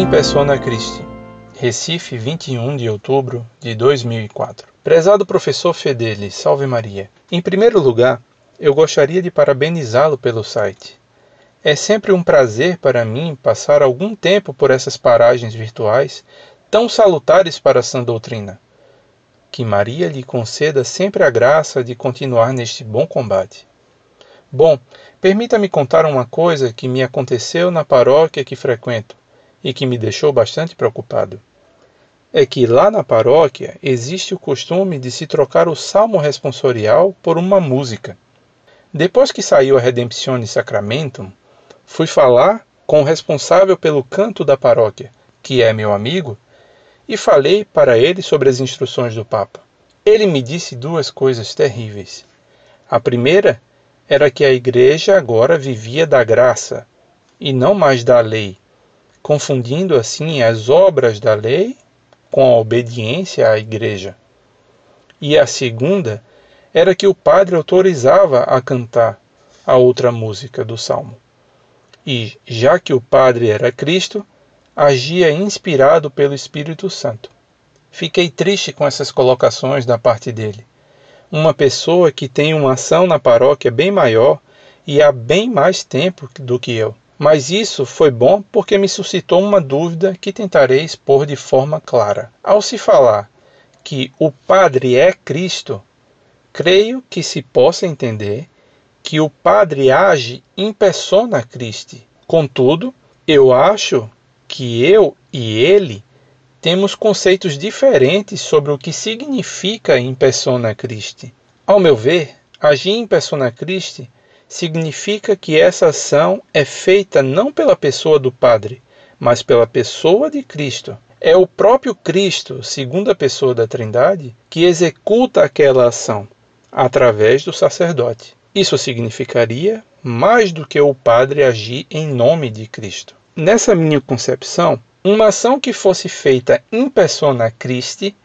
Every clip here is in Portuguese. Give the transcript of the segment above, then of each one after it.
In Persona Christi, Recife, 21 de outubro de 2004. Prezado professor Fedeli, salve Maria. Em primeiro lugar, eu gostaria de parabenizá-lo pelo site. É sempre um prazer para mim passar algum tempo por essas paragens virtuais tão salutares para a sã doutrina. Que Maria lhe conceda sempre a graça de continuar neste bom combate. Bom, permita-me contar uma coisa que me aconteceu na paróquia que frequento e que me deixou bastante preocupado. É que lá na paróquia existe o costume de se trocar o salmo responsorial por uma música. Depois que saiu a Redemptione Sacramentum, fui falar com o responsável pelo canto da paróquia, que é meu amigo, e falei para ele sobre as instruções do Papa. Ele me disse duas coisas terríveis. A primeira era que a igreja agora vivia da graça e não mais da lei, confundindo assim as obras da lei com a obediência à igreja. E a segunda era que o padre autorizava a cantar a outra música do salmo. E, já que o padre era Cristo, agia inspirado pelo Espírito Santo. Fiquei triste com essas colocações da parte dele uma pessoa que tem uma ação na paróquia bem maior e há bem mais tempo do que eu. Mas isso foi bom porque me suscitou uma dúvida que tentarei expor de forma clara. Ao se falar que o Padre é Cristo, creio que se possa entender que o Padre age em persona Christi. Contudo, eu acho que eu e ele temos conceitos diferentes sobre o que significa in persona Christi. Ao meu ver, agir em persona Christi significa que essa ação é feita não pela pessoa do Padre, mas pela pessoa de Cristo. É o próprio Cristo, segunda pessoa da Trindade, que executa aquela ação através do sacerdote. Isso significaria mais do que o Padre agir em nome de Cristo. Nessa minha concepção, uma ação que fosse feita in persona Christi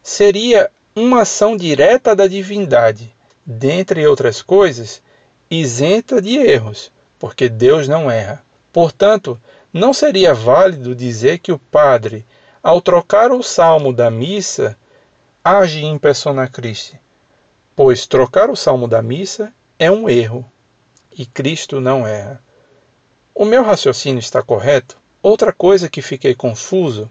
seria uma ação direta da divindade, dentre outras coisas, isenta de erros, porque Deus não erra. Portanto, não seria válido dizer que o padre, ao trocar o salmo da missa, age in persona Christi, pois trocar o salmo da missa é um erro e Cristo não erra. O meu raciocínio está correto? Outra coisa que fiquei confuso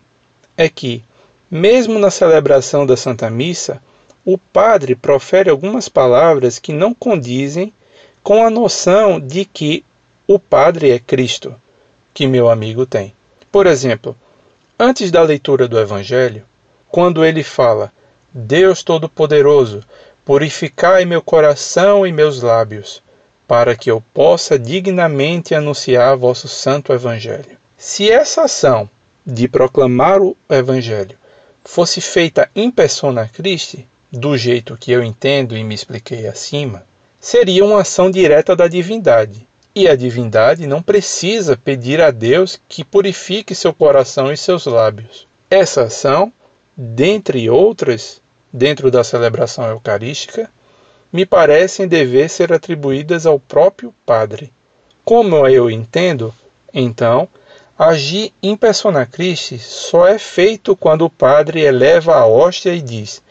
é que, mesmo na celebração da Santa Missa, o padre profere algumas palavras que não condizem com a noção de que o padre é Cristo, que meu amigo tem. Por exemplo, antes da leitura do Evangelho, quando ele fala: Deus Todo-Poderoso, purificai meu coração e meus lábios, para que eu possa dignamente anunciar vosso santo Evangelho. Se essa ação de proclamar o Evangelho fosse feita em persona Christi, do jeito que eu entendo e me expliquei acima, seria uma ação direta da divindade. E a divindade não precisa pedir a Deus que purifique seu coração e seus lábios. Essa ação, dentre outras, dentro da celebração eucarística, me parecem dever ser atribuídas ao próprio Padre. Como eu entendo, então, Agir in persona Christi só é feito quando o padre eleva a hóstia e diz: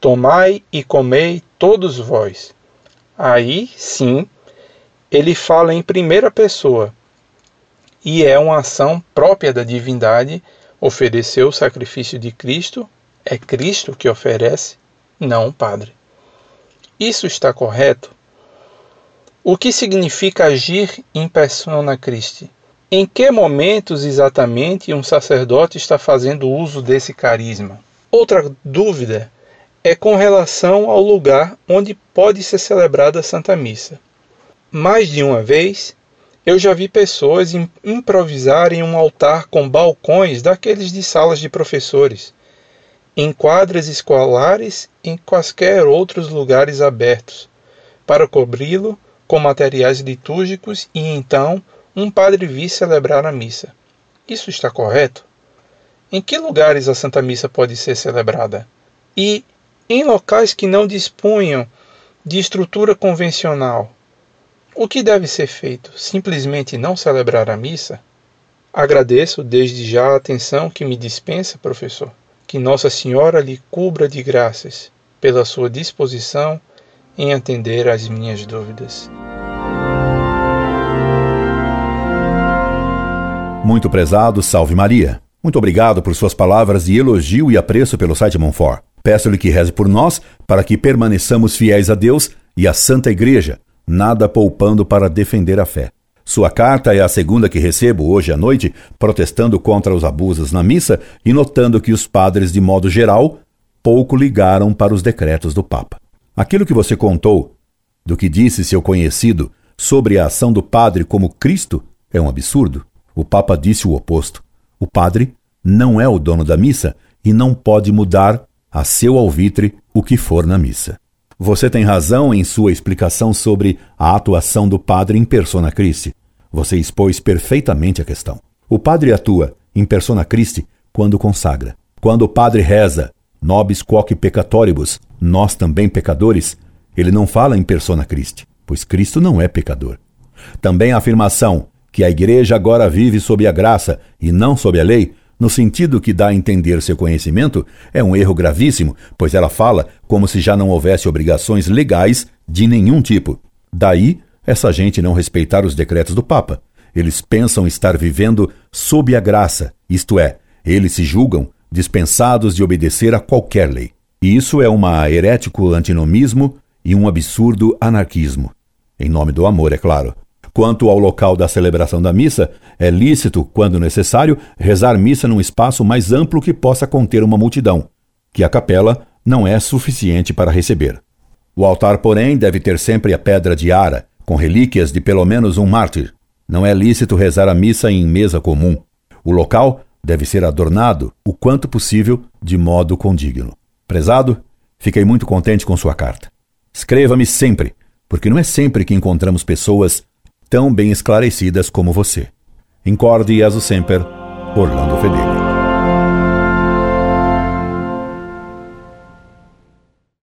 Tomai e comei todos vós. Aí, sim, ele fala em primeira pessoa e é uma ação própria da divindade oferecer o sacrifício de Cristo. É Cristo que oferece, não o Padre. Isso está correto? O que significa agir in persona Christi? Em que momentos exatamente um sacerdote está fazendo uso desse carisma? Outra dúvida é com relação ao lugar onde pode ser celebrada a Santa Missa. Mais de uma vez, eu já vi pessoas improvisarem um altar com balcões daqueles de salas de professores, em quadras escolares em quaisquer outros lugares abertos, para cobri-lo com materiais litúrgicos e então um padre vir celebrar a missa. Isso está correto? Em que lugares a Santa Missa pode ser celebrada? E em locais que não dispunham de estrutura convencional, o que deve ser feito? Simplesmente não celebrar a missa? Agradeço desde já a atenção que me dispensa, professor. Que Nossa Senhora lhe cubra de graças pela sua disposição em atender às minhas dúvidas. Muito prezado, salve Maria. Muito obrigado por suas palavras de elogio e apreço pelo site Monfort. Peço-lhe que reze por nós para que permaneçamos fiéis a Deus e à Santa Igreja, nada poupando para defender a fé. Sua carta é a segunda que recebo hoje à noite, protestando contra os abusos na missa e notando que os padres, de modo geral, pouco ligaram para os decretos do Papa. Aquilo que você contou, do que disse seu conhecido sobre a ação do padre como Cristo, é um absurdo. O Papa disse o oposto. O padre não é o dono da missa e não pode mudar a seu alvitre o que for na missa. Você tem razão em sua explicação sobre a atuação do padre em persona Christi. Você expôs perfeitamente a questão. O padre atua em persona Christi quando consagra. Quando o padre reza, nobis quoque peccatoribus, nós também pecadores, ele não fala em persona Christi, pois Cristo não é pecador. Também a afirmação que a igreja agora vive sob a graça e não sob a lei no sentido que dá a entender seu conhecimento, é um erro gravíssimo, pois ela fala como se já não houvesse obrigações legais de nenhum tipo. Daí, essa gente não respeitar os decretos do Papa. Eles pensam estar vivendo sob a graça, isto é, eles se julgam dispensados de obedecer a qualquer lei. E isso é uma herético antinomismo e um absurdo anarquismo. Em nome do amor, é claro. Quanto ao local da celebração da missa, é lícito, quando necessário, rezar missa num espaço mais amplo que possa conter uma multidão, que a capela não é suficiente para receber. O altar, porém, deve ter sempre a pedra de ara, com relíquias de pelo menos um mártir. Não é lícito rezar a missa em mesa comum. O local deve ser adornado, o quanto possível, de modo condigno. Prezado, fiquei muito contente com sua carta. Escreva-me sempre, porque não é sempre que encontramos pessoas tão bem esclarecidas como você. Incorde e aso sempre, Orlando Fedeli.